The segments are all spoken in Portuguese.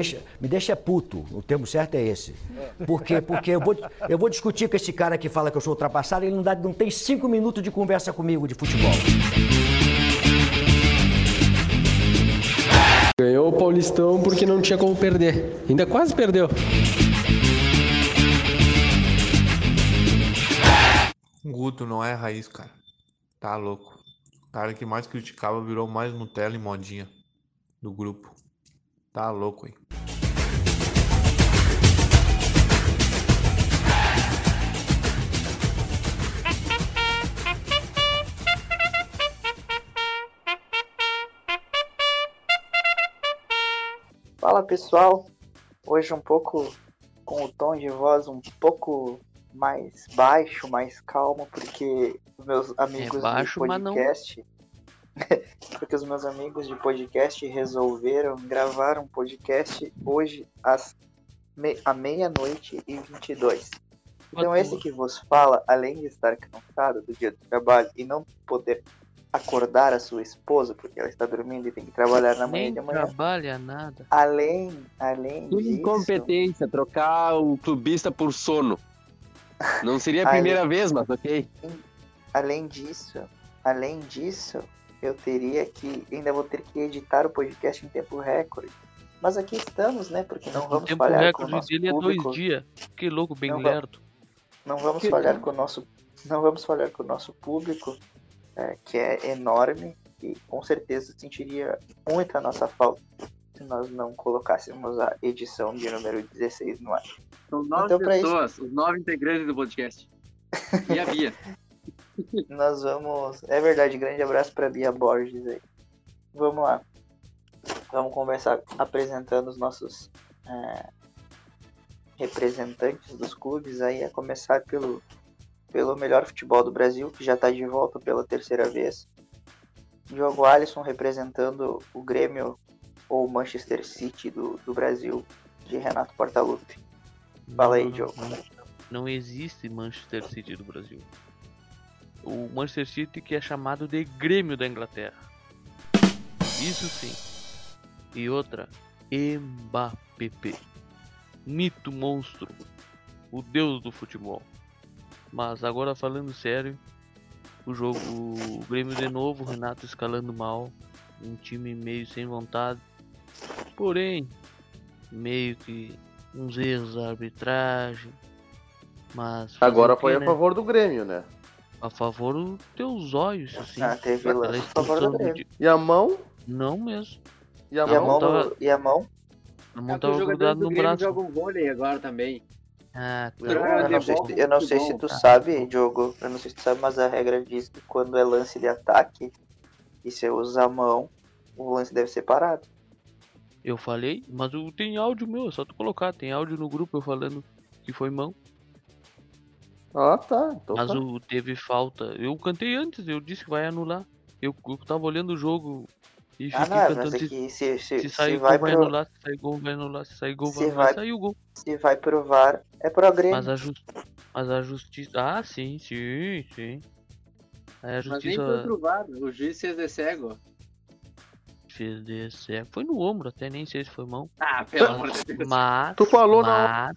deixa, me deixa puto. O termo certo é esse. Porque, porque eu, vou, eu vou discutir com esse cara que fala que eu sou ultrapassado e ele não, dá, não tem cinco minutos de conversa comigo de futebol. Ganhou o Paulistão porque não tinha como perder. Ainda quase perdeu. Guto não é raiz, cara. Tá louco. O cara que mais criticava virou mais Nutella e modinha do grupo. Tá louco, hein? Fala pessoal, hoje um pouco com o tom de voz um pouco mais baixo, mais calmo, porque os meus amigos É baixo, não- podcast. porque os meus amigos de podcast resolveram gravar um podcast hoje às me... à meia-noite e 22. Então, esse que vos fala, além de estar cansado do dia do trabalho e não poder acordar a sua esposa, porque ela está dormindo e tem que trabalhar na manhã Nem de manhã, trabalha nada. além, além Tudo disso, incompetência, trocar o clubista por sono. Não seria a primeira vez, mas ok. além disso, além disso, eu teria que, ainda vou ter que editar o podcast em tempo recorde. Mas aqui estamos, né? Porque não vamos tempo falhar com o nosso dele é público. dois dias. Que louco, bem Não, vamos- lerdo. Não vamos Que- falhar com o nosso, não vamos falhar com o nosso público, é, que é enorme e com certeza sentiria muita nossa falta se nós não colocássemos a edição de número 16 no ar. São nove Então, pra isso- pessoas, os nove integrantes do podcast. E a Bia. Nós vamos. É verdade, grande abraço para Bia Borges aí. Vamos lá. Vamos conversar apresentando os nossos é, representantes dos clubes aí, a começar pelo, pelo melhor futebol do Brasil, que já está de volta pela terceira vez. Diogo Alisson representando o Grêmio ou Manchester City do, do Brasil, de Renato Portaluppi. Fala aí, Diogo. Não, não existe Manchester City do Brasil. O Manchester City que é chamado de Grêmio da Inglaterra. Isso sim. E outra, Mbappé. Mito monstro. O deus do futebol. Mas agora falando sério, o jogo, o Grêmio de novo, o Renato escalando mal, um time meio sem vontade. Porém, meio que uns erros da arbitragem. Mas Agora foi a né? favor do Grêmio, né? A favor dos teus olhos, assim. Ah, teve lance a favor Grêmio. Di- E a mão? Não mesmo. E a a mão? mão, tava- no- e a mão A mão É tava grudada no Grêmio braço. jogam vôlei agora também. Ah, tá. Eu- Eu não, sei se, eu não sei se tu tá. sabe, Diogo. Eu não sei se tu sabe, mas a regra diz que quando é lance de ataque e você usa a mão, o lance deve ser parado. Eu falei, mas o- tem áudio meu, é só tu colocar. Tem áudio no grupo eu falando que foi mão. Ah, tá. Então Mas tá. o teve falta. Eu cantei antes, eu disse que vai anular. Eu, eu tava olhando o jogo e Ah, fiquei não, mas cantando. é Se, que se, se, se se sair gol vai vai pro, anular, se sair gol vai anular, se sair gol Se vai anular, saiu o gol. se vai pro VAR, é pro Grêmio. Mas a, mas a justiça. Ah, sim, sim, sim. Aí a Mas nem justiça foi provado. O juiz fez de cego. fez desse. é, Foi no ombro, até nem sei se foi mão. Ah, pelo amor de Deus. Mas. Tu falou na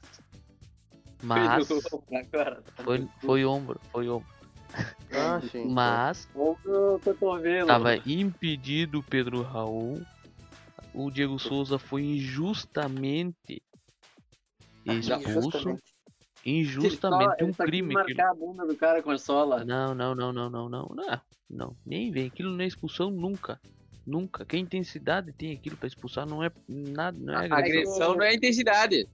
mas. Tá foi, foi ombro, foi ombro. Ah. Mas. Tava impedido o Pedro Raul. O Diego Souza foi injustamente ah, expulso. Injustamente um crime. Marcar a bunda do cara com a sola. Não, não, não, não, não, não. Não, ah, nem vem. Aquilo não é expulsão nunca. Nunca. Quem intensidade tem aquilo para expulsar não é nada. Não é agressão não é intensidade.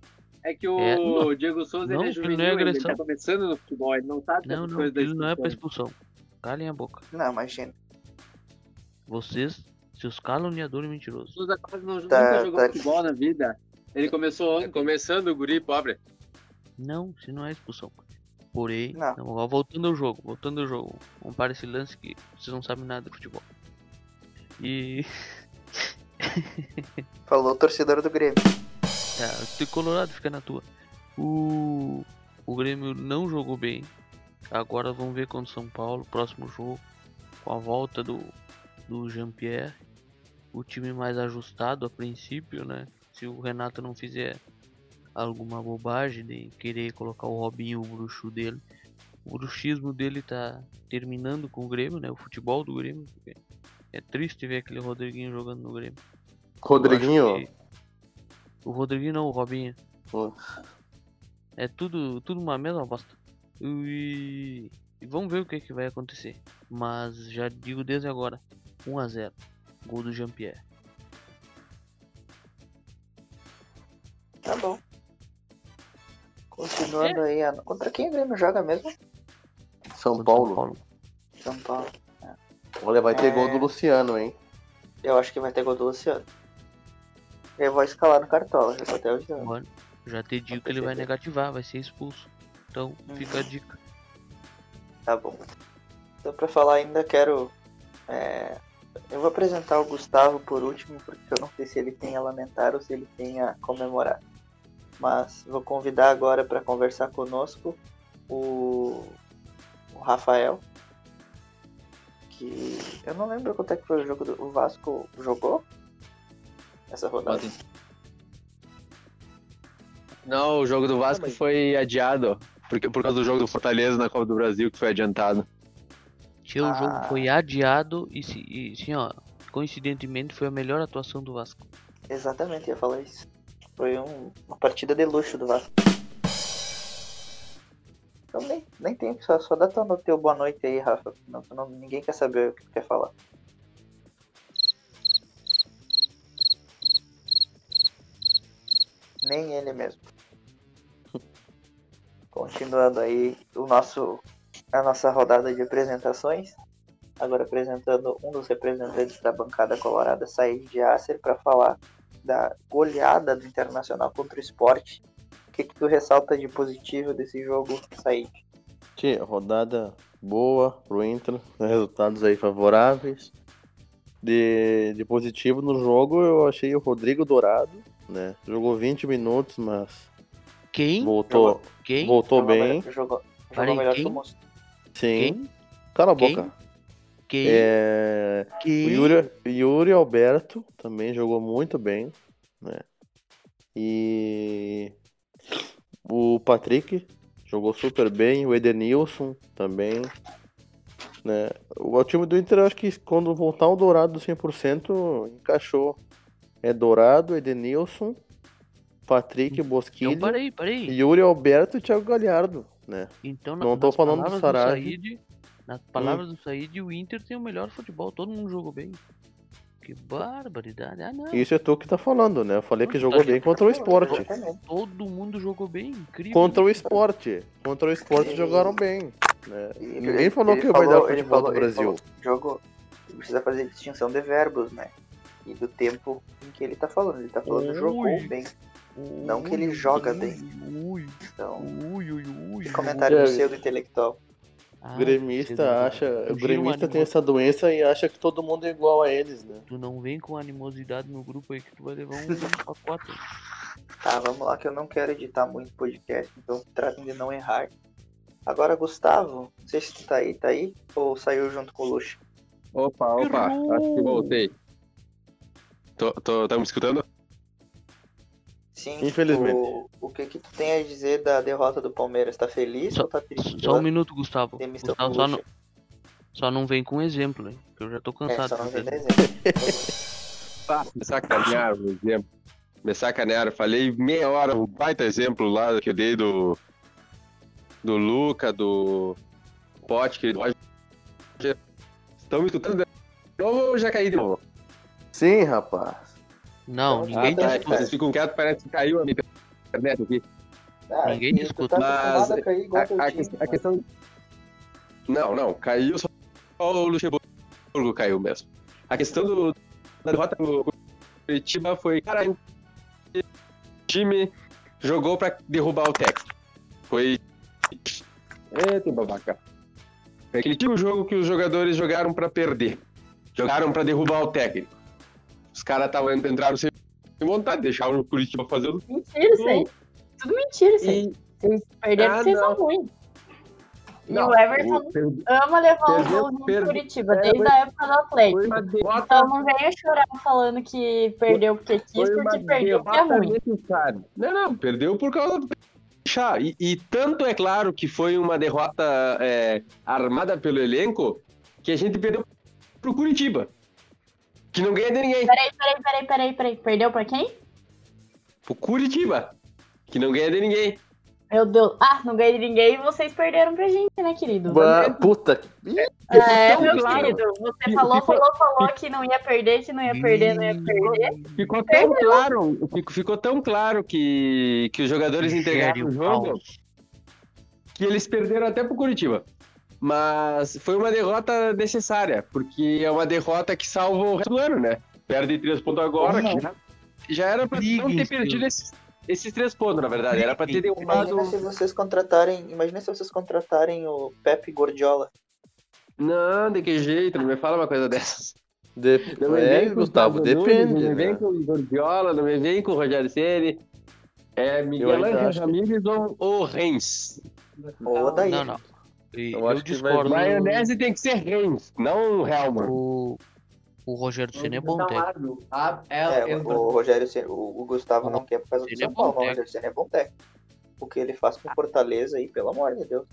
É que o É, não. Diego Souza Não, ele é aquilo não é juvenil, ele agressão. tá começando no futebol, ele não sabe não, não, da aquilo não é pra expulsão. calem a boca, Não, imagina. vocês, seus caluniadores mentirosos, Souza quase não, Tá, nunca jogou tá. futebol na vida. Ele começou ontem. Começando o guri pobre. não, se não é expulsão, porém, Não. não, ó, voltando ao jogo, voltando ao jogo, vamos para esse lance que vocês não sabem nada de futebol, e, Falou o torcedor do Grêmio. É, tu colorado fica na tua. O, o Grêmio não jogou bem. Agora vamos ver contra o São Paulo, próximo jogo. Com a volta do, do Jean-Pierre. O time mais ajustado a princípio, né? se o Renato não fizer alguma bobagem de querer colocar o Robinho, o bruxo dele. O bruxismo dele tá terminando com o Grêmio, né? O futebol do Grêmio. É triste ver aquele Rodriguinho jogando no Grêmio. Rodriguinho, O Rodriguinho não, o Robinho. Pô. É tudo, tudo uma mesma bosta. E... e vamos ver o que, que vai acontecer. Mas já digo desde agora: 1x0. Gol do Jean-Pierre. Tá bom. Continuando aí, a- contra quem o Grêmio joga mesmo? São Contra Paulo. São Paulo. Olha, vai ter É. gol do Luciano, hein? Eu acho que vai ter gol do Luciano. Eu vou escalar no Cartola, já até avisando. Mano, já te digo que ele vai negativar, vai ser expulso. Então fica a dica. Tá bom. Então pra falar ainda quero. é, Eu vou apresentar o Gustavo por último, porque eu não sei se ele tem a lamentar ou se ele tem a comemorar. Mas vou convidar agora para conversar conosco o, o Rafael. Que eu não lembro quanto é que foi o jogo do o Vasco jogou essa rodada. Não, o jogo do Vasco mas- foi adiado. Porque, por causa do jogo do Fortaleza na Copa do Brasil, que foi adiantado. Tio, o Ah. jogo foi adiado e, se, e sim, ó, coincidentemente foi a melhor atuação do Vasco. Exatamente, ia falar isso. Foi um- uma partida de luxo do Vasco. Então nem, nem tem, só, só dá no teu boa noite aí, Rafa. Não, não- ninguém quer saber o que tu quer falar. Nem ele mesmo. Continuando aí o nosso, a nossa rodada de apresentações. Agora apresentando um dos representantes da bancada colorada, Said de para falar da goleada do Internacional contra o esporte. O que, que tu ressalta de positivo desse jogo, Said? Tia, rodada boa pro Inter, resultados aí favoráveis. De, de positivo no jogo, eu achei o Rodrigo Dourado, né? Jogou 20 minutos, mas Quem? voltou, Quem? voltou Jogou bem. melhor- Jogou, jogou melhor quem? que o. Sim. Quem? Cala a Quem? boca. Quem? É, o Quem? Yuri, Yuri Alberto também jogou muito bem, né? E o Patrick jogou super bem, o Edenilson também, né? O, o time do Inter, eu acho que quando voltar o Dourado 100%, encaixou. É Dourado, Edenilson, Patrick, Então parei, parei. Yuri Alberto e Thiago Galhardo, né? Então, Não tô falando do. Said, nas palavras do Said, o Inter tem o melhor futebol. Todo mundo jogou bem. Que barbaridade. Ah, não. Isso é tu que tá falando, né? Eu falei que Tá jogou bem contra o esporte. Todo mundo jogou bem. Incrível. Contra o esporte. Contra o esporte E- jogaram bem. né? E Ninguém falou ele que vai dar falou- futebol falou- do Brasil. falou, Jogo precisa fazer distinção de verbos, né? E do tempo em que ele tá falando. Ele tá falando Ui. jogou bem. Não que ele Ui, joga ui, bem. Ui, Então, ui, ui, ui. que comentário É. pseudo intelectual. Ah, O gremista acha. O gremista tem essa doença e acha que todo mundo é igual a eles, né? Tu não vem com animosidade no grupo aí que tu vai levar um pacote. Tá, vamos lá, que eu não quero editar muito podcast, então tratem de não errar. Agora, Gustavo, não sei se tu tá aí, tá aí? Ou saiu junto com o Luxo? Opa, opa, acho que voltei. Tô, tô, tá me escutando? Sim. Infelizmente. O, o que que tu tem a dizer da derrota do Palmeiras? Tá feliz Só- ou tá triste? Só um minuto, Gustavo. Gustavo só não, só não vem com exemplo, hein? Que eu já tô É, cansado. só não vem. Ah, me sacanearam, por exemplo. Me sacanearam. Falei meia hora, um baita exemplo lá que eu dei do. Do Luca, do Pote, do Roger. Estão me escutando de novo ou já caí de novo? Sim, rapaz. Não, ninguém ah, te tá, escuta. Vocês ficam quietos, parece que caiu a minha internet aqui. Ah, Ninguém escuta. Tá acostumado a cair A, a time, a questão. Não, não, caiu só o Luxemburgo caiu mesmo. A questão do, da derrota do Curitiba foi, cara, o time jogou pra derrubar o técnico. Foi. Eita, babaca. Foi aquele tipo de jogo que os jogadores jogaram pra perder. Jogaram pra derrubar o técnico. Os caras estavam entraram sem vontade, deixaram o Curitiba fazer o Mentira isso aí. Tudo mentira isso aí. e Vocês perderam Ah, porque vocês não. são ruins. E Não, o Everton o- per- ama levar golzinho perdeu- de Curitiba, é, desde a época do Atlético. Então não venha chorar falando que perdeu porque quis, porque perdeu porque é ruim. necessária. Não, não, perdeu por causa do Chá. E, e tanto é claro que foi uma derrota é, armada pelo elenco que a gente perdeu pro Curitiba. Que não ganha de ninguém. Peraí, peraí, peraí, peraí, peraí. Perdeu pra quem? Pro Curitiba. Que não ganha de ninguém. Meu Deus. Ah, não ganhei de ninguém e vocês perderam pra gente, né, querido? Bah, puta É, tão meu claro. querido. Você falou, ficou- falou, falou que não ia perder, que não ia perder, não ia perder. Ficou tão claro, ficou, ficou tão claro que, que os jogadores entregaram o jogo que eles perderam até pro Curitiba. Mas foi uma derrota necessária, porque é uma derrota que salva o resto do ano, né? Perde três pontos agora, que já, já era pra não ter Briguem, perdido esses, esses três pontos, na verdade. Era pra ter Briguem. derrubado. Imagina se vocês contratarem. Imagina se vocês contratarem o Pepe Gordiola. Não, de que jeito, não me fala uma coisa dessas. de- Não me É, vem com Gustavo, Nunes, depende. Não me vem né? com o Gordiola, não me vem com o Rogério Ceni. É Miguel Ángel acho que- Ramírez ou, ou Reis. Ou daí. Não, não. E Eu eu, acho que vai- discordo. Maionese tem que ser Reis, não Helman. O, o Rogério Ceni é bom técnico. É, o, o Rogério Ceni, o, Gustavo não quer por causa do é São Paulo, mas o. Rogério Ceni é bom técnico. O que ele faz com Fortaleza aí, pelo amor de Deus.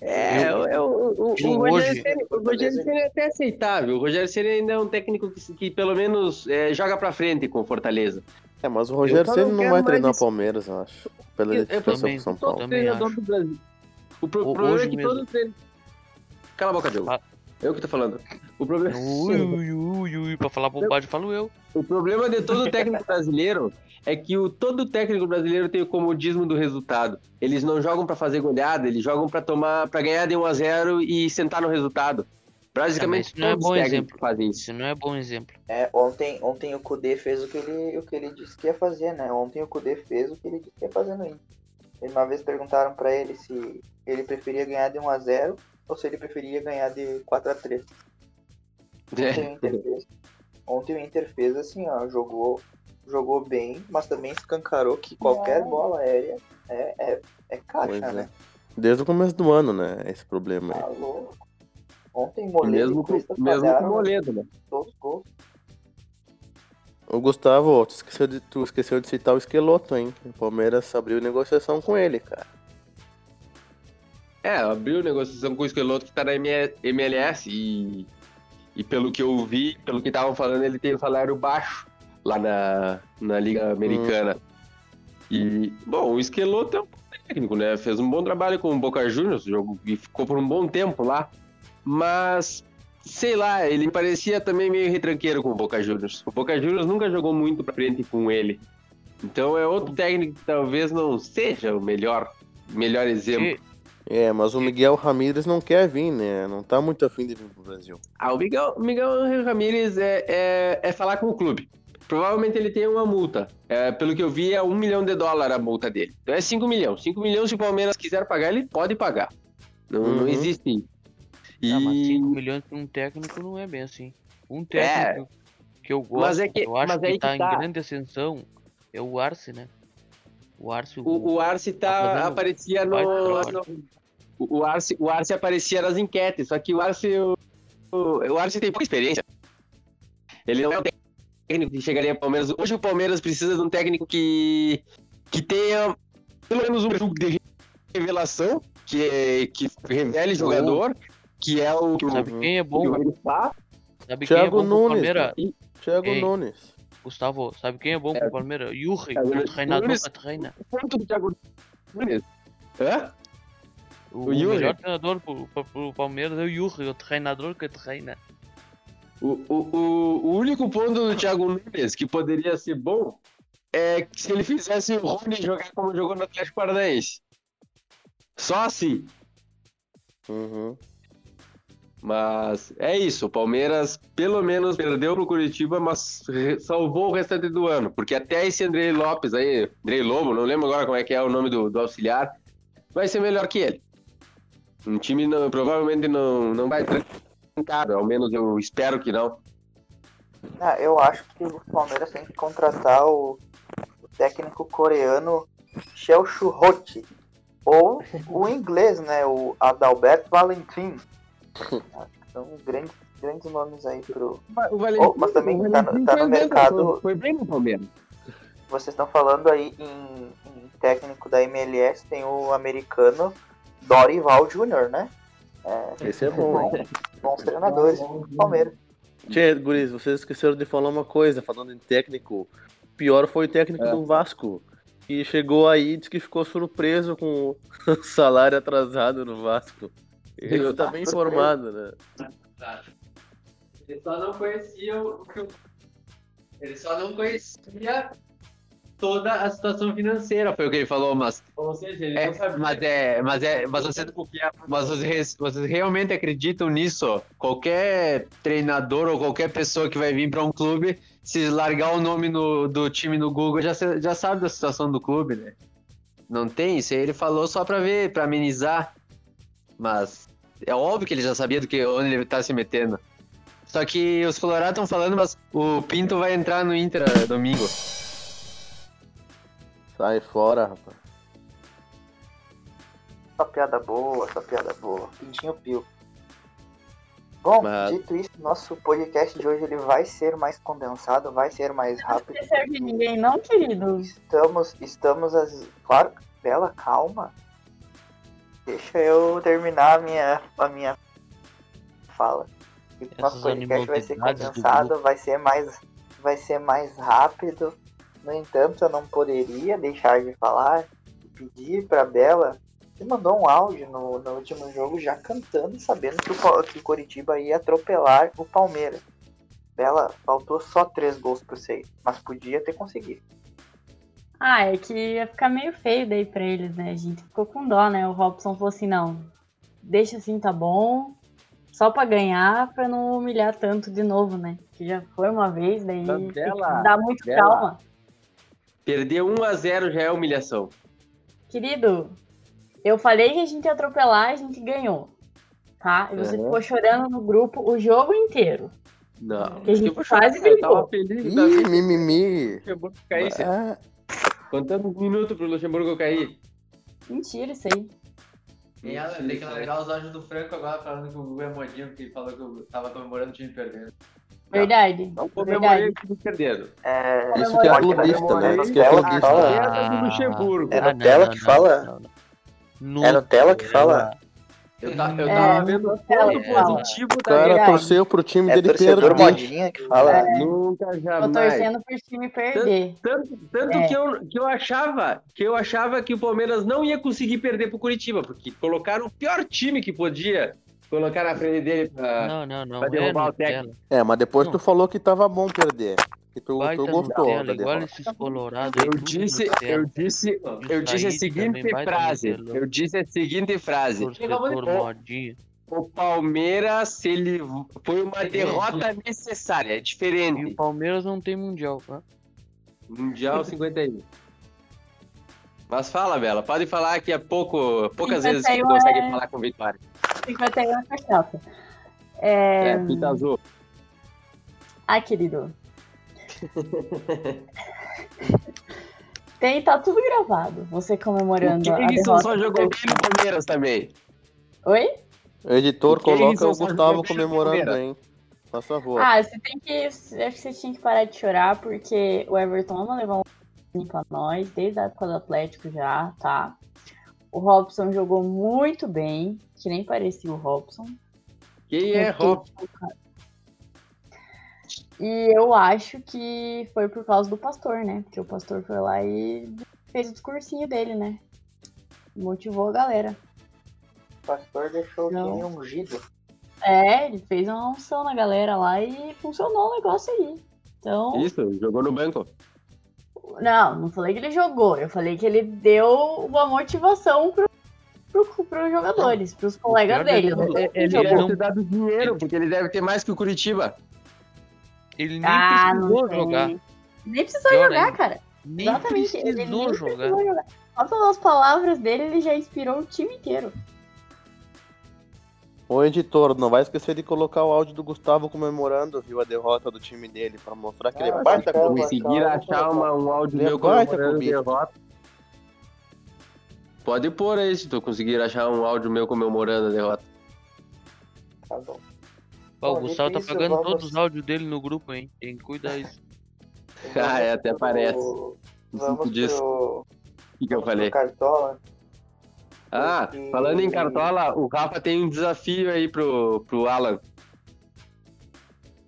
É, Eu- é, o, o, o, eu Rogério hoje- Ceni, o Rogério Ceni é até aceitável. O Rogério Ceni ainda é um técnico que, que pelo menos é, joga pra frente com o Fortaleza. É, mas o Rogério Ceni não não vai treinar o Palmeiras, eu acho. Pela Eu- eu também- com São Paulo. também treinador acho. do Brasil. O, pro- O- problema é que mesmo. todo treino... Cala a boca, Diogo. Ah. Eu que tô falando. O problema... Ui, ui, ui, ui, pra falar bobagem, falo eu. O problema de todo técnico brasileiro é que o, todo técnico brasileiro tem o comodismo do resultado. Eles não jogam pra fazer goleada, eles jogam pra tomar, para ganhar de 1 a 0 e sentar no resultado. Basicamente, isso não é todos bom exemplo. fazem isso. Isso não é bom exemplo. É, ontem, ontem o Kudê fez o que, ele, o que ele disse que ia fazer, né? Ontem o Kudê fez o que ele disse que ia fazer no Inter. Uma vez perguntaram pra ele se ele preferia ganhar de 1x0 ou se ele preferia ganhar de 4x3. Ontem o É. Inter fez. Ontem o Inter fez assim, ó, jogou, jogou bem, mas também escancarou que qualquer bola aérea é, é, é caixa, Pois é. né? Desde o começo do ano, né? Esse problema aí. Tá louco. Ontem Moledo Mesmo e Cuesta mesmo com Moledo, né? todos os gols. O Gustavo, tu esqueceu, de, tu esqueceu de citar o Esqueloto, hein? O Palmeiras abriu negociação com ele, cara. É, abriu negociação com o Esqueloto que tá na MLS e, e pelo que eu vi, pelo que estavam falando, ele tem um salário baixo lá na, na Liga Americana. E, bom, o Esqueloto é um técnico, né? Fez um bom trabalho com o Boca Juniors, jogou e ficou por um bom tempo lá. Mas, sei lá, ele parecia também meio retranqueiro com o Boca Juniors. O Boca Juniors nunca jogou muito pra frente com ele. Então é outro técnico que talvez não seja o melhor, melhor exemplo. E- É, mas o Miguel Ramírez não quer vir, né? Não tá muito afim de vir pro Brasil. Ah, o Miguel, Miguel Ramírez é, é, é falar com o clube. Provavelmente ele tem uma multa. É, pelo que eu vi, é um milhão de dólares a multa dele. Então é 5 milhões. 5 milhões, se o Palmeiras quiser pagar, ele pode pagar. Não, não Uhum. existe. E... Ah, mas 5 milhões pra um técnico não é bem assim. Um técnico que eu gosto, Mas é que- eu acho mas que tá, que tá. em grande ascensão, é o Arce, né? O Arce, o, O, o Arce tá, Tá aparecia no, o, o Arce, o Arce aparecia nas enquetes, só que o Arce, o, o, o Arce tem pouca experiência. Ele não é um técnico que chegaria ao Palmeiras. Hoje o Palmeiras precisa de um técnico que, que tenha pelo menos um perfil de revelação, que, é, que revele jogador, que é o que o- Sabe quem é que bom? ele faz. Sabe quem é bom Nunes, Palmeiras? Thiago Ei. Nunes. Gustavo, sabe quem é bom pro Palmeiras? Yuri, É, o treinador Nunes- que treina. Ponto do Thiago Nunes. Hã? O, O Yuri. melhor treinador pro, pro, pro Palmeiras é o Yuri, o treinador que treina. O, o, o, o único ponto do Thiago Nunes que poderia ser bom é que se ele fizesse o Rony jogar como jogou no Atlético Paranaense. Só assim. Uhum. Mas é isso, o Palmeiras pelo menos perdeu pro Curitiba, mas salvou o restante do ano. Porque até esse Andrei Lopes aí, Andrei Lobo, não lembro agora como é que é o nome do, do auxiliar, vai ser melhor que ele. Um time não, provavelmente não, não vai trancado, ao menos eu espero que não. Ah, eu acho que o Palmeiras tem que contratar o, o técnico coreano Shel Shuhoti. Ou o inglês, né? O Adalberto Valentim. São grandes, grandes nomes aí pro. O Valentim, Oh, mas também o tá no- tá no mercado- Foi, bem no Palmeiras. Vocês estão falando aí em, em técnico da MLS, tem o americano Dorival Jr., né? Esse é bom, hein? Bons treinadores do Palmeiras. Tchê, guris, vocês esqueceram de falar uma coisa, falando em técnico. Pior foi o técnico É. do Vasco. Que chegou aí e disse que ficou surpreso com o salário atrasado no Vasco. Ele tá bem informado, né? Ele só não conhecia o que o- Ele só não conhecia toda a situação financeira, Foi o que ele falou, mas Ou seja, ele É, não sabia. mas é, mas é, mas você, mas vocês, vocês realmente acreditam nisso? Qualquer treinador ou qualquer pessoa que vai vir para um clube, se largar o nome no- do time no Google, já, já sabe da situação do clube, né? Não tem isso aí ele falou só para ver, para amenizar. Mas é óbvio que ele já sabia do que onde ele tá se metendo. Só que os Colorados estão falando, mas o Pinto vai entrar no Inter eh, domingo. Sai fora, rapaz. Só piada boa, só piada boa. Pintinho pio. Bom, Mas- dito isso, nosso podcast de hoje ele vai ser mais condensado, vai ser mais rápido. Não de ninguém, não, querido. Estamos, estamos as. Claro, Bela, calma. Deixa eu terminar a minha, a minha fala. E Nosso Essas podcast vai ser condensado, vai ser mais, vai ser mais rápido. No entanto, eu não poderia deixar de falar e pedir pra Bela. Você mandou um áudio no, no último jogo já cantando, sabendo que o, que o Coritiba ia atropelar o Palmeiras. Bela, faltou só três gols pro seis, mas podia ter conseguido. Ah, é que ia ficar meio feio daí pra eles, né? A gente ficou com dó, né? O Robson falou assim, não, deixa assim, tá bom. Só pra ganhar, pra não humilhar tanto de novo, né? Que já foi uma vez, daí Bela, dar muito calma. Perder 1 a 0 já é humilhação. Querido, eu falei que a gente ia atropelar, a gente ganhou. Tá? E você Uhum. ficou chorando no grupo o jogo inteiro. Não. Que a gente Eu vou quase eu brigou. tava feliz Ih, mimimi. que o Luxemburgo caísse. Ah, Contando um minuto pro Luxemburgo cair. Mentira isso aí. E ela tem que largar os áudios do Franco agora falando que o Gugu é modinho, porque ele falou que eu tava comemorando o time perdendo. Verdade. Não comemorei o time perdendo. É, Isso que é clubista, né? Isso que é clubista. fala- Merda do Luxemburgo. É Nutella que fala? É Nutella que fala? Eu, ta- eu É, tava vendo Nutella todo fala. positivo O da cara verdade. torceu pro time É dele perder. modinha que fala. É. Nunca Tô jamais. torcendo pro time perder. Tanto, tanto É. que, eu, que eu achava que eu achava que o Palmeiras não ia conseguir perder pro Curitiba, porque colocaram o pior time que podia colocar na frente dele pra. Não, não, não. Vai é derrubar o Nutella. É, mas depois Não. tu falou que tava bom perder. Que tu, Baita tu gostou Nutella, da igual esses colorados. Eu disse, eu disse, eu disse a seguinte frase. Eu disse a seguinte frase. O Palmeiras, ele foi uma derrota necessária, é E o diferente. Palmeiras não tem mundial, tá? Mundial 51. Mas fala, Bela, pode falar que é pouco, poucas vezes que tu 51 consegue é- falar com vitória. 51 é cachaça. É... É, fita azul. Ah, querido. Tem, tá tudo gravado. Você O comemorando a derrota. só jogou bem no Palmeiras também. Oi? O editor O coloca o Gustavo comemorando, hein? Por favor. Ah, você tem que. Acho que você tinha que parar de chorar, porque o Everton não levou um pra nós, desde a época do Atlético já, tá? O Robson jogou muito bem, que nem parecia o Robson. Quem é Robson? E eu acho que foi por causa do pastor, né? Porque o pastor foi lá e fez o discursinho dele, né? Motivou a galera. O pastor deixou o Não. time ungido. É, ele fez uma unção na galera lá e funcionou o negócio aí. Então, Isso, jogou no banco. não, não falei que ele jogou, eu falei que ele deu uma motivação pro, pro, pros jogadores, pros colegas pior de dele. tudo Eu não falei que é- ele ele jogou. não- Deve ter dado dinheiro, porque ele deve ter mais que o Curitiba. Ele nem Ah, não precisou jogar. Nem precisou Pior jogar, ainda. cara. Nem Exatamente, ele nem precisou jogar. precisou jogar. Só pelas palavras dele, ele já inspirou o time inteiro. Ô editor, não vai esquecer de colocar o áudio do Gustavo comemorando, viu, a derrota do time dele, pra mostrar que ele é Ah, baita clubista. Conseguir achar uma, um áudio Ele é meu baita comemorando derrota. Pode pôr aí se tu conseguir achar um áudio meu comemorando a derrota. Tá bom. Ó, o Gustavo tá pagando vamos- todos os áudios dele no grupo, hein? Tem que cuidar isso. Ah, é, até pro- parece. Vamos disso. pro, O que, que eu falei? Cartola. Ah, Porque- falando em Cartola, o Rafa tem um desafio aí pro, pro Alan.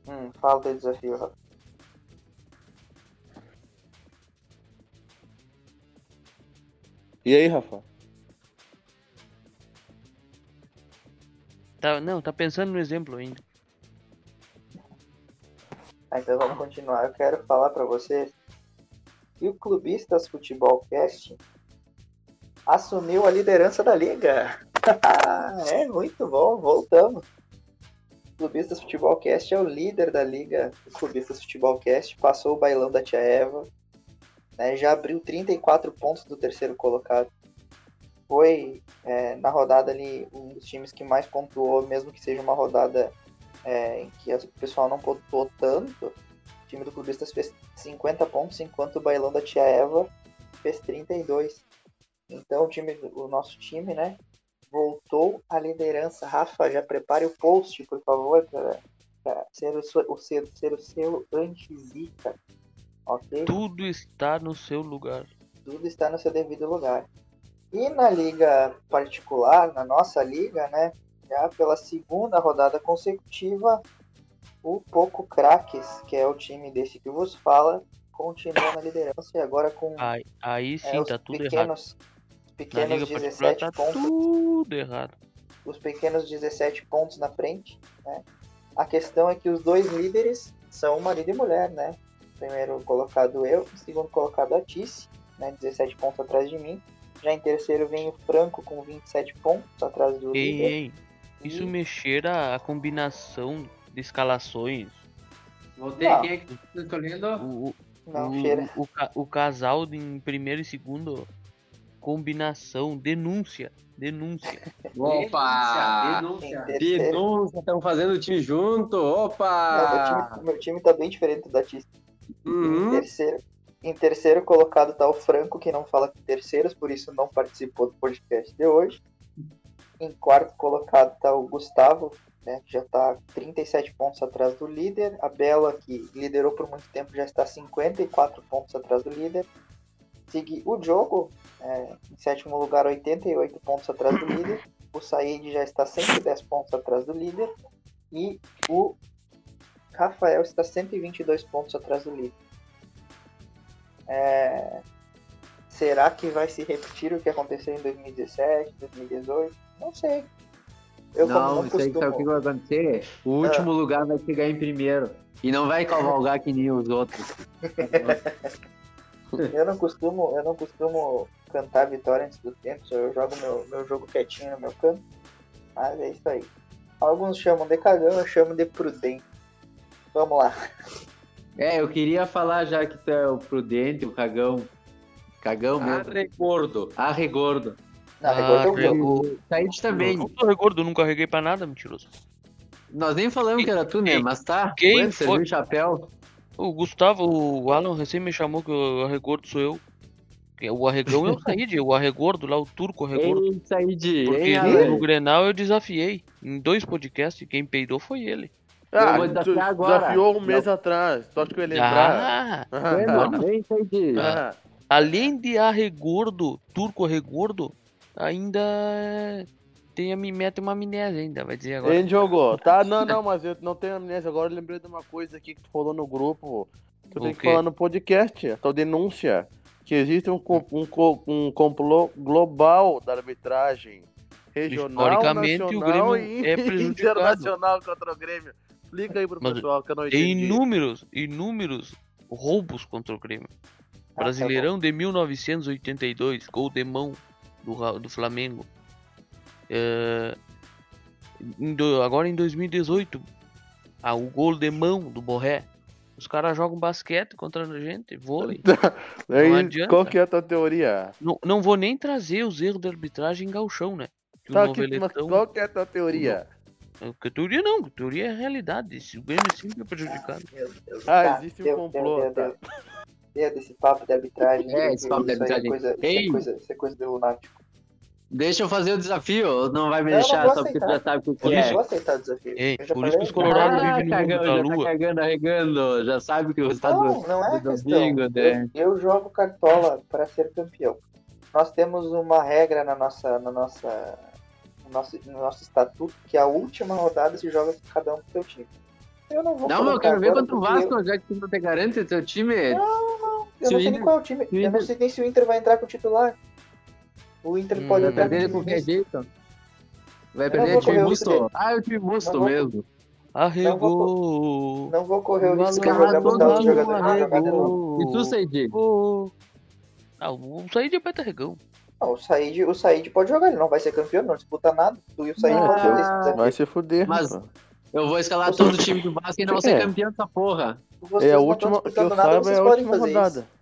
Hum, fala do desafio, Rafa. E aí, Rafa? Tá, não, tá pensando no exemplo ainda. Então vamos continuar. Eu quero falar pra vocês que o Clubistas Futebol Cast assumiu a liderança da liga. é muito bom, voltamos. O Clubistas Futebol Cast é o líder da liga. O Clubistas Futebol Cast passou o bailão da Tia Eva, né, já abriu 34 pontos do terceiro colocado. Foi é, na rodada ali um dos times que mais pontuou, mesmo que seja uma rodada é, em que o pessoal não pontuou tanto, o time do Clubistas fez 50 pontos, enquanto o bailão da Tia Eva fez 32. Então o, time, o nosso time, né, voltou à liderança. Rafa, já prepare o post, por favor, para ser o, seu, o ser, ser o seu anti-zica. Ok? Tudo está no seu lugar. tudo está no seu devido lugar. E na liga particular, na nossa liga, né, já pela segunda rodada consecutiva, o Poco Craques, que é o time desse que vos fala, continua na liderança e agora com Aí, aí é, sim, os tá tudo errado. pequenos, os Na pequenos liga particular 17 tá pontos tudo errado. os pequenos 17 pontos na frente. Né? A questão é que os dois líderes são marido e mulher, né? Primeiro colocado eu, segundo colocado a Tice, né? 17 pontos atrás de mim. Já em terceiro vem o Franco com 27 pontos atrás do Ei, líder. ei, isso mexer a, a combinação de escalações. Voltei, quem é que tá escolhendo? O, o, Não, o, o, o casal de- em primeiro e segundo, combinação, denúncia, denúncia. Opa! Denúncia, Em denúncia. estão fazendo o time junto. Não, meu, Opa! time, meu time tá bem diferente da Tice. Em Uhum. terceiro, em terceiro colocado tá o Franco, que não fala com terceiros, por isso não participou do podcast de hoje. Em quarto colocado tá o Gustavo, né, que já está 37 pontos atrás do líder. A Bela, que liderou por muito tempo, já está 54 pontos atrás do líder. Segui o jogo, é, em sétimo lugar, 88 pontos atrás do líder. O Said já está 110 pontos atrás do líder. E o Rafael está 122 pontos atrás do líder. É, Será que vai se repetir o que aconteceu em 2017, 2018? Não sei. Eu Não, não isso aí costumo, sabe o que vai acontecer? O último lugar vai chegar em primeiro. E não vai cavalgar que nem os outros. eu não costumo, eu não costumo cantar vitória antes do tempo, só eu jogo meu, meu jogo quietinho no meu canto. Mas é isso aí. Alguns chamam de cagão, eu chamo de prudente. Vamos lá. É, eu queria falar já que tu é o prudente, o cagão. Cagão Ah, mesmo. Arregordo. Arregordo. Não, Ah, eu- jogo. Said também. Eu sou gordo, eu não carreguei pra nada, mentiroso. Nós nem falamos que era tu, né? Mas tá. Quem serviu foi? o chapéu. O Gustavo, o Alan recém me chamou que o arregordo sou eu. O arregão é o Said, o arregordo lá, o turco arregordo. Ei, Said. Porque Ei, no, no Grenal eu desafiei. Em dois podcasts, quem peidou foi ele. Ah, vou tu desafiar agora. desafiou um mês atrás. Tu acha que eu ia lembrar? Ah. Ah, além de arregordo, turco arregordo, ainda tem a, me mete uma amnésia ainda, vai dizer agora. Ele jogou. Tá, não, não, mas eu não tenho amnésia. Agora eu lembrei de uma coisa aqui que tu falou no grupo. Tu O tem que quê? falar no podcast, a tua denúncia. Que existe um, um, um complô global da arbitragem regional, Historicamente, o nacional Grêmio e é prejudicado. internacional contra o Grêmio. Explica aí pro Mas pessoal que eu não entendi. inúmeros, inúmeros roubos contra o Grêmio. Ah, tá Brasileirão de 1982, gol de mão do, do Flamengo. É, em do- agora em 2018, ah, o gol de mão do Borré. Os caras jogam basquete contra a gente, vôlei. Não adianta. qual que é a tua teoria? Não, não vou nem trazer os erros da arbitragem em galchão, né? Que o Tá, que, qual que é a tua teoria? Que teoria não, que teoria é realidade. Se o Grêmio sempre é prejudicado. Deus. Ah, Tá, existe um complô, tá. Deu desse papo de arbitragem. É, isso esse papo de aí arbitragem. coisa, isso, é coisa, isso é coisa de lunático. Deixa eu fazer o desafio, ou não vai me Não, deixar não só porque já sabe o que Eu é? não vou aceitar o desafio. Ei, Eu por isso falei que os Colorado Ah, vivem no mundo cagando, da já tá lua. cagando, arregando. Já sabe que o resultado Não, não é do domingo, né? Eu, eu jogo cartola para ser campeão. Nós temos uma regra na nossa, na nossa, no nosso, no nosso estatuto que a última rodada se joga cada um pro seu time. Eu não vou Não, mas eu quero ver contra o Vasco, já que tu não te garante o teu time. Eu, eu Se não sei nem qual é o time. Eu não sei nem se o Inter vai entrar com o titular. O Inter Hum, pode Vai entrar com o perder qualquer misto. jeito. Vai Eu perder não o time vou correr o musto. risco Ah, é o time musto Não vou- mesmo. Arregou. Não vou correr o risco de jogar botar os jogadores jogar arregou. E tu, Saidi? Ah, o Said é pé arregão. Não, o Said, o Said pode jogar, ele não vai ser campeão, não disputa nada. Tu e o Said Ah, esse desafio. Vai se fuder. Mas-. Eu vou escalar todo o time do Vasco e não É. ser campeão dessa porra. Vocês É a última, que eu nada, saiba, é a última fazer rodada. isso.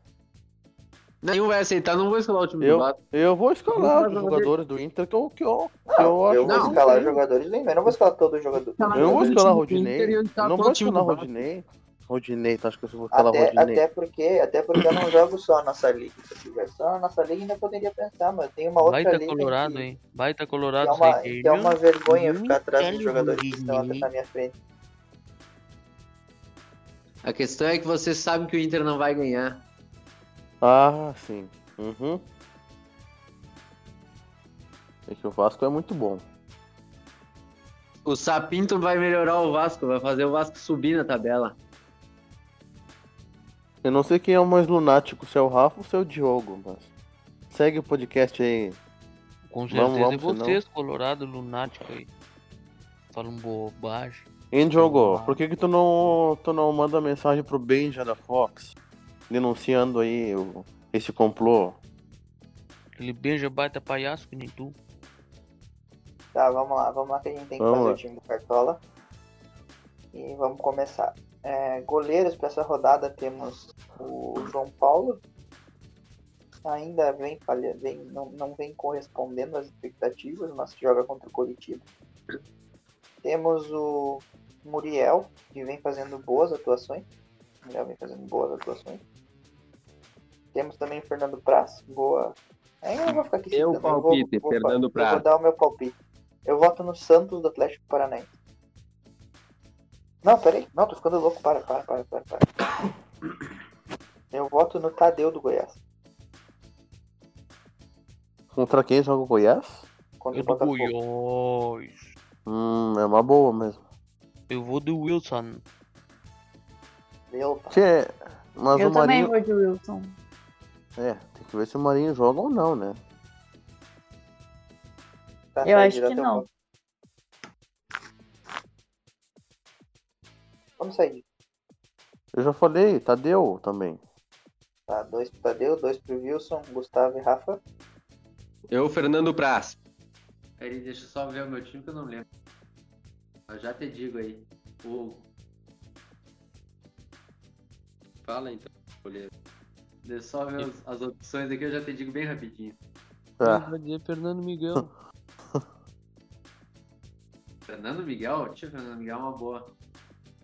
Nenhum vai aceitar, não vou escalar o time Eu, do Vasco. eu vou escalar os jogadores do Inter que eu, que eu, que Não, eu acho. eu vou Não. escalar os jogadores do Inter, eu não vou escalar todos os jogadores. Eu não vou escalar Todo o Rodinei. eu Eu não todo vou escalar. Rodinei. Rodinei, tu acha que eu vou escalar Até, Rodinei? até, porque, até porque eu não jogo só a nossa liga. Se eu tivesse só a nossa liga, ainda poderia pensar, mas tem uma outra Baita liga Colorado, que, hein? Baita que, Colorado, é uma, que é uma vergonha Hum, ficar atrás dos jogadores que estão na minha frente. A questão é que você sabe que o Inter não vai ganhar. Ah, sim. Uhum. É que o Vasco é muito bom. O Sapinto vai melhorar o Vasco, vai fazer o Vasco subir na tabela. Eu não sei quem é o mais lunático, se é o Rafa ou se é o Diogo, mas. Segue o podcast aí. Com certeza Vamos, vamos, é vocês, Colorado lunático aí. Falam bobagem. Hein, Diogo? Por que, que tu não, tu não manda mensagem pro Benja da Fox? Denunciando aí o, esse complô. Aquele beija baita palhaço que nem tu. Tá, vamos lá, vamos lá que a gente tem que Vamos fazer lá. o time do Cartola. E vamos começar. É, goleiros para essa rodada temos o João Paulo. Ainda vem, falha, vem não, não vem correspondendo às expectativas, mas joga contra o Curitiba. Temos o Muriel, que vem fazendo boas atuações. O Muriel vem fazendo boas atuações. Temos também o Fernando Praz, boa. Eu vou ficar aqui Meu citando, eu vou- palpite, vou- Fernando Eu Praz. vou dar o meu palpite. Eu voto no Santos do Atlético Paranaense. Não, peraí. Não, tô ficando louco. Para, para, para, para, para. Eu voto no Tadeu do Goiás. Contra quem joga o Goiás? Contra Eu o do Botafogo. Goiás. Hum, é uma boa mesmo. Eu vou do Wilson. Meu, pá. Tchê, mas eu o também Marinho. vou de Wilson. É, tem que ver se o Marinho joga ou não, né? Tá, Eu acho que não. Vamos sair. Eu já falei, Tadeu também. Tá, dois pro Tadeu, dois pro Wilson, Gustavo e Rafa. Eu, Fernando Praz. Peraí, deixa eu só ver o meu time que eu não lembro. Eu já te digo aí. O... Fala então, goleiro. Deixa eu só ver as, as opções aqui, eu já te digo bem rapidinho. Tá. Vai dizer Fernando Miguel. Fernando Miguel? Tio, Fernando Miguel é uma boa.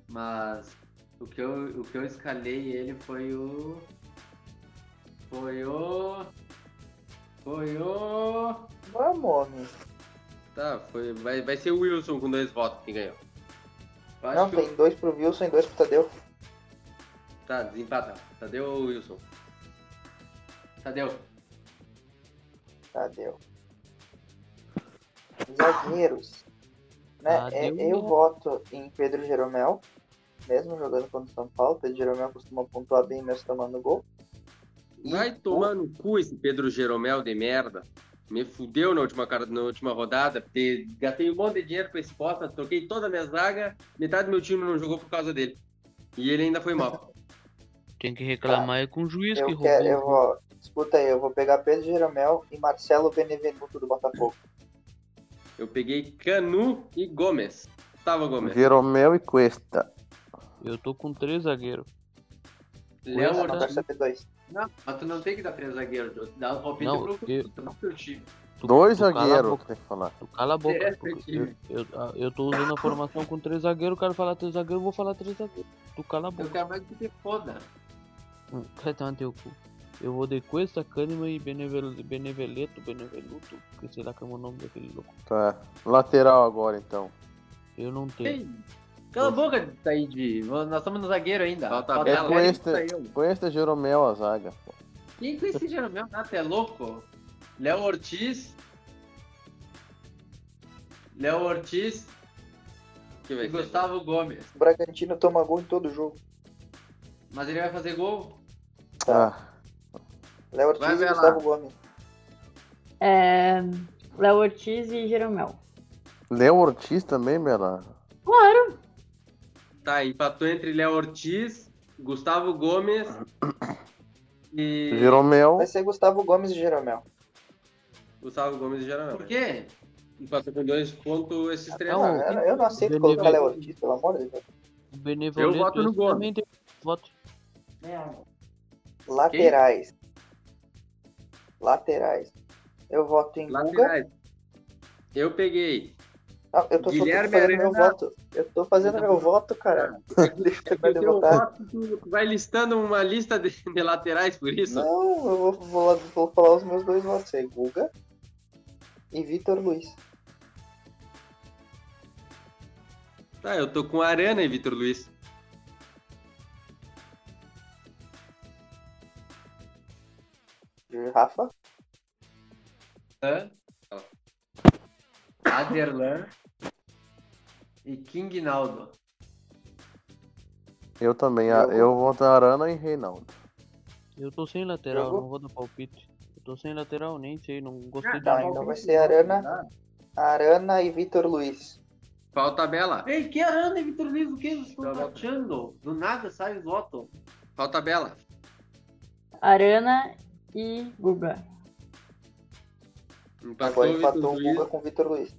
Mas o que eu, o que eu escalei ele foi o. Foi o. Foi o. Vamos, homem. Tá, foi, vai, vai ser o Wilson com dois votos quem ganhou. eu acho Não, que tem dois pro Wilson e dois pro Tadeu. Tá, desempata. Tadeu ou Wilson? Tadeu. Tadeu. Zagueiros. Né? é- Tadeu. eu voto em Pedro Jeromel, mesmo jogando contra o São Paulo. Pedro Jeromel costuma pontuar bem mesmo tomando gol. E Vai o- tomar no cu esse Pedro Jeromel de merda. Me fudeu na última, na última rodada, porque gastei um monte de dinheiro com esse posta, troquei toda a minha zaga, metade do meu time não jogou por causa dele. E ele ainda foi mal. Tem que reclamar é com o juiz que Eu eu roubou. vou. Escuta aí, eu vou pegar Pedro Jeromel e Marcelo Benevenuto do Botafogo. Eu peguei Canu e Gomes. Tava Gomes. Jeromel e Cuesta. Eu tô com três zagueiros. Léo Não, dá CP2. Não, mas tu não tem que dar três zagueiros. Dá o palpite Não, pro, eu- pro teu time. Tu- Dois zagueiros que tem que falar. Tu cala a boca. Eu, eu, ah, eu tô usando a formação com três zagueiros, o cara falar três zagueiros, eu vou falar três zagueiros. Tu cala a Eu boca. quero mais que te foda. Hum, Vai tomar teu cu. Eu vou de Cuesta, Kahneman e Benevel... Beneveleto, Beneveluto, que sei lá como é o nome daquele louco. Tá. Lateral agora, então. Eu não tenho. Ei, Cala a boca, Taíde. Nós estamos no zagueiro ainda. Falta Falta É com este Jeromel a zaga. pô. Quem com esse Jeromel? Ah, tu é louco? Léo Ortiz. Léo Ortiz Que vai e ser? Gustavo Gomes. O Bragantino toma gol em todo jogo. Mas ele vai fazer gol? Ah, Léo Vai, Ortiz e vai lá. Gustavo Gomes. É, Léo Ortiz e Jeromel. Léo Ortiz também, Bela. Claro. Tá, empatou entre Léo Ortiz, Gustavo Gomes e. Jeromel. Vai ser Gustavo Gomes e Jeromel. Gustavo Gomes e Jeromel. Por quê? Empatou com dois pontos esses três. Não. Eu, eu não aceito Benevento. colocar Léo Ortiz, pelo amor de Deus. O Benevoleto Eu voto no Gomes. tem voto. Laterais. Laterais. Eu voto em Guga. Laterais. Eu peguei. Não, eu tô, Guilherme fazendo meu Arana. voto. Eu tô fazendo meu voto, cara. Vai listando uma lista de, de laterais por isso? Não, eu vou, vou, vou falar os meus dois votos aí. Guga e Vitor Luiz. Tá, eu tô com Arana e Vitor Luiz. Rafa. Hã? Aderlan e King Naldo. Eu também. ah, Eu- Eu voto Arana e Reinaldo. Eu tô sem lateral, Jogo? não vou dar palpite. Eu tô sem lateral, nem sei, não gostei de Tá, então vai ser Arana, Arana e Vitor Luiz. Falta a Bela. Ei, que Arana e Vitor Luiz, o que vocês estão achando? Do nada sai os votos. Falta a Bela. Arana e Guga. Empatou Agora empatou o Luiz. Guga com o Vitor Luiz.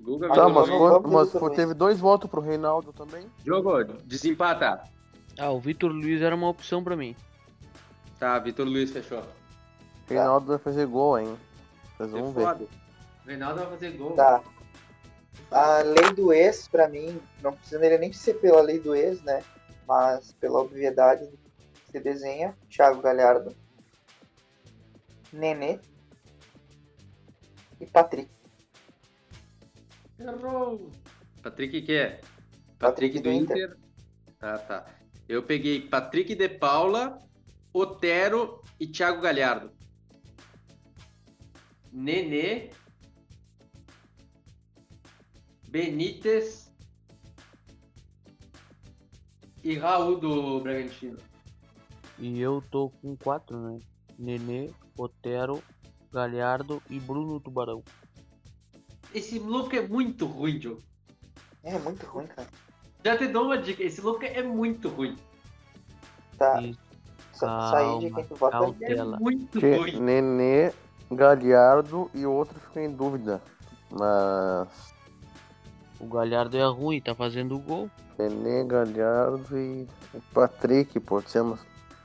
Guga, Tá, mas, mas teve dois votos pro Reinaldo também. Jogou, desempata. Ah, o Vitor Luiz era uma opção pra mim. Tá, Vitor Luiz fechou. Reinaldo vai fazer gol, hein? Vocês É vão ver. foda. Reinaldo vai fazer gol. Tá. A lei do ex, pra mim, não precisa nem ser pela lei do ex, né? Mas pela obviedade que se desenha, Thiago Galhardo, Nenê e Patrick. Errou. Patrick que é? Patrick Patrick do do Inter. Ah, tá. Eu peguei Patrick de Paula, Otero e Thiago Galhardo. Nenê. Benítez. E Raul do Bragantino. E eu tô com quatro, né? Nenê, Otero, Galhardo e Bruno Tubarão. Esse louco é muito ruim, Diogo. É muito ruim, cara. Já te dou uma dica, esse louco é muito ruim. Tá. Sa sair de quem tu vota. É muito Que ruim. Nenê, Galhardo e outro fica em dúvida. Mas. o Galhardo é ruim, tá fazendo gol. Nenê, Galhardo e Patrick, pode ser, mas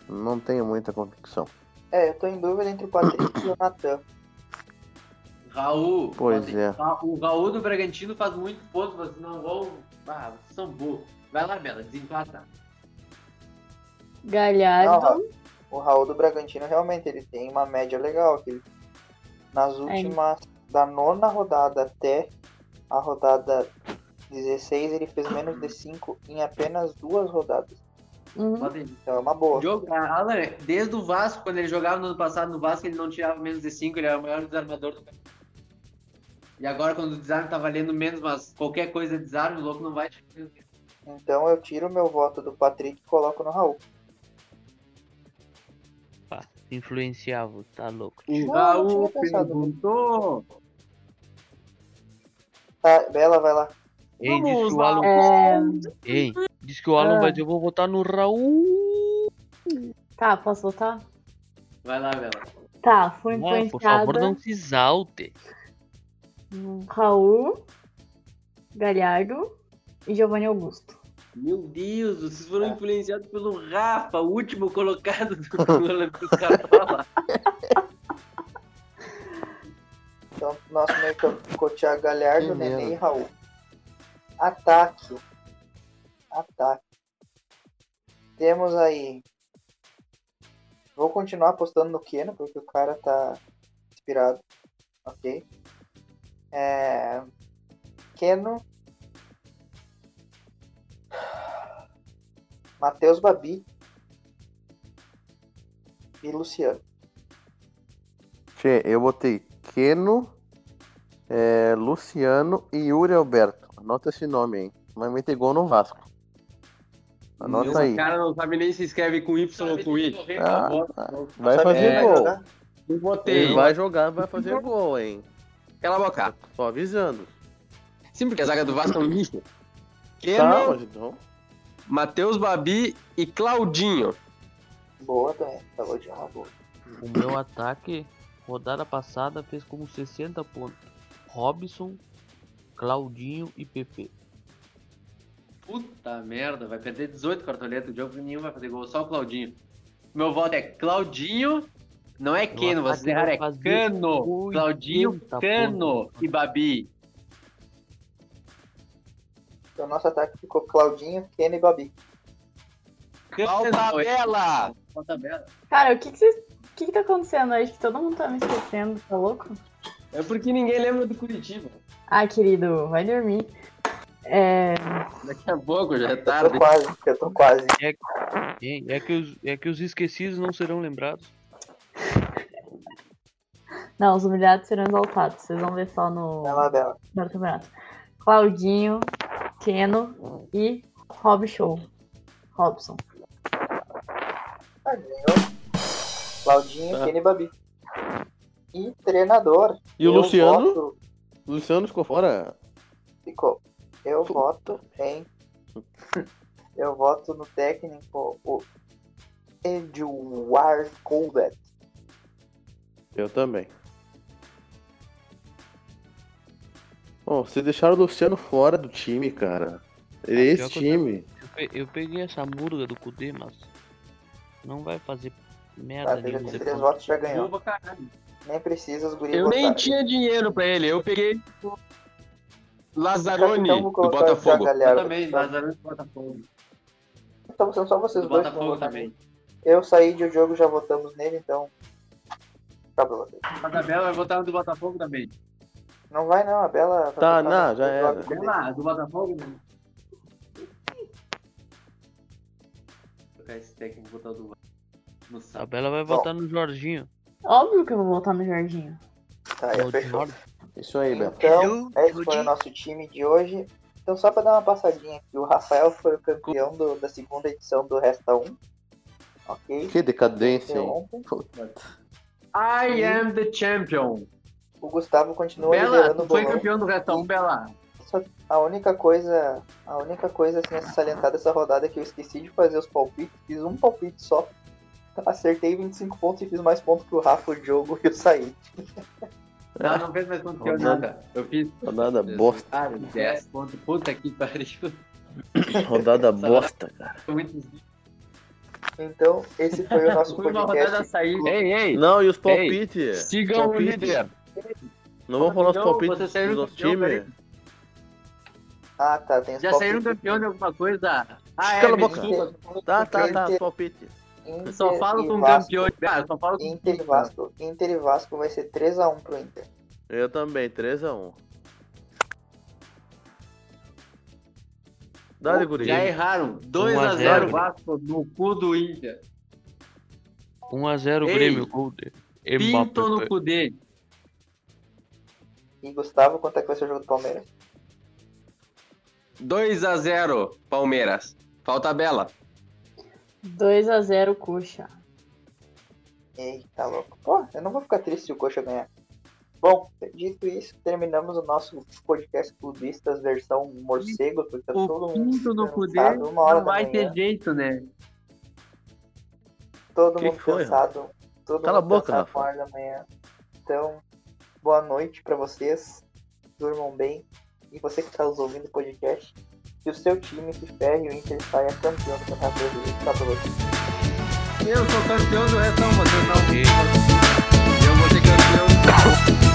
não tenho muita convicção. É, eu tô em dúvida entre o Patrick e o Natan. Raul. Pois pode- é. O Raul do Bragantino faz muito ponto, vocês não vão. Ah, são burros. Vai lá, Bela, desempata. Galhardo. O Raul do Bragantino realmente ele tem uma média legal. Que ele, nas últimas. Da nona rodada até a rodada 16, ele fez menos de 5 em apenas duas rodadas. Uhum. Pode ir. Então é uma boa. Alan, desde o Vasco, quando ele jogava no ano passado no Vasco, ele não tirava menos de 5, ele era o maior desarmador do campeonato. E agora, quando o desarme tá valendo menos, mas qualquer coisa é desarme, o louco não vai tirar menos de. Então eu tiro meu voto do Patrick e coloco no Raul. Pá, influenciável, tá louco. O Raul perguntou. Tá, Bela, vai lá. Ei, Vamos que o lá. Alan. É, Ei, diz que o Alan Ah. vai dizer, eu vou votar no Raul. tá, posso voltar? Vai lá, Bela. Tá, fui Ah, por favor, influenciada não se exalte. Raul, Galhardo e Giovanni Augusto. Meu Deus, vocês foram influenciados pelo Rafa, o último colocado do Cartola. Então, nosso meio campo ficou Thiago Galhardo, Nenê merda. e Raul. Ataque. Ataque. Temos aí Vou continuar apostando no Keno, porque o cara tá inspirado. Ok. É... Keno. Matheus Babi. E Luciano. Tchê, eu botei Keno, é, Luciano e Yuri Alberto. Anota esse nome aí. Vai meter gol no Vasco. Anota Esse aí. cara não sabe nem se escreve com Y ou com I. Ah, vai fazer vai gol. jogar? Não botei. Ele vai jogar, vai fazer gol, hein? Cala a boca. Só avisando. Sim, porque a zaga do Vasco é um lixo. Tá, Keno, mas então. Matheus Babi e Claudinho. Boa também. Falou de uma boa. O meu ataque, rodada passada, fez como 60 pontos. Robson, Claudinho e PP. Puta merda, vai perder 18 cartoletas. O jogo nenhum vai fazer gol, só o Claudinho. Meu voto é Claudinho, não é Keno, vocês erraram, é Cano. 80 Claudinho, Cano pontos. e Babi. Então nosso ataque ficou Claudinho, Keno e Babi. Qual tabela? Qual tabela? Cara, o que que vocês. O que que tá acontecendo hoje? Que todo mundo tá me esquecendo, tá louco? É porque ninguém lembra do Curitiba. Ah, querido, vai dormir. É. Daqui a pouco, já é Eu tô tarde. quase, eu tô quase. É, é que os, é que os esquecidos não serão lembrados. Não, os humilhados serão exaltados. Vocês vão ver só no, Bela, bela. no campeonato. Claudinho, Keno e Rob Show. Robson. Claudinho, Ah. Keno e Babi. E treinador. E o Luciano? voto- O Luciano ficou fora. ficou. Eu voto em. Eu voto no técnico, o Eduard Colbert. Eu também. Bom, vocês deixaram o Luciano fora do time, cara. Ele é pior esse eu time. Eu, pe- eu peguei essa murga do Kudê, mas não vai fazer Tá, merda já nenhuma três depois. votos, já ganhou. Nem precisa os guris Eu nem tinha dinheiro pra ele. Eu peguei Lazzaroni vou do Botafogo. Eu também, Lazarão do Botafogo. Então são só vocês Do dois Botafogo votar também. Eu saí de um jogo, já votamos nele, então. Tá pra vocês. A tabela vai votar no do Botafogo também. Não vai não, a Bela. Tá, votar não, já dele. lá, do Botafogo. Vou colocar esse técnico botar o do no A. Bela vai votar no Jorginho. Óbvio que eu vou voltar no Jorginho. Tá, Ou fechou. Isso aí, Beto. Então, esse foi o nosso time de hoje. Então, só pra dar uma passadinha aqui, o Rafael foi o campeão do- da segunda edição do Resta 1. Ok? Que decadência, hein? I am the champion. O Gustavo continua Bela, liderando o foi campeão do Retão, Bela. Só- A única coisa, a única coisa assim, a se salientar dessa rodada é que eu esqueci de fazer os palpites, fiz um palpite só. Acertei 25 pontos e fiz mais pontos que o Rafa, o Diogo e o Said. Não, não fez mais ponto que eu nada. Eu fiz. Rodada bosta. Ah, 10 pontos. Puta que pariu. Rodada bosta, cara. Muito Então, esse foi o nosso Foi uma rodada podcast. sair. Ei, ei. Não, e os palpites? Sigam o líder. Não vamos falar os palpites você do saiu nosso campeão, time? Ah, tá, tem Já palpites. saíram campeão de alguma coisa? Ah, é, Cala a boca. Tá, tá, tá, palpite. Inter só falo e com Vasco. campeões. Ah, eu só falo com Inter e Vasco. Inter e Vasco vai ser 3x1 pro Inter. Eu também, 3x1. Dá-lhe, guri. Já erraram. 1 a 0. 2x0 Vasco no cu do Inter. 1x0 Ei, Grêmio, gol Pinto no cu dele. E Gustavo, quanto é que vai ser o jogo do Palmeiras? 2x0 Palmeiras. Falta a Bela. 2x0 Coxa. Eita, louco. Pô, eu não vou ficar triste se o Coxa ganhar. Bom, dito isso, terminamos o nosso podcast clubistas versão morcego, porque tá todo mundo no dele uma hora não vai ter jeito, né? todo Que mundo que foi, cansado, todo Cala a mundo boca, cansado uma hora da manhã. Então, boa noite pra vocês, durmam bem, e você que tá nos ouvindo o podcast, que o seu time se ferre e o Inter saia campeão do Campeonato Brasileiro, tá pra vocês. Eu sou campeão do Retão, você não. Eu vou ser campeão.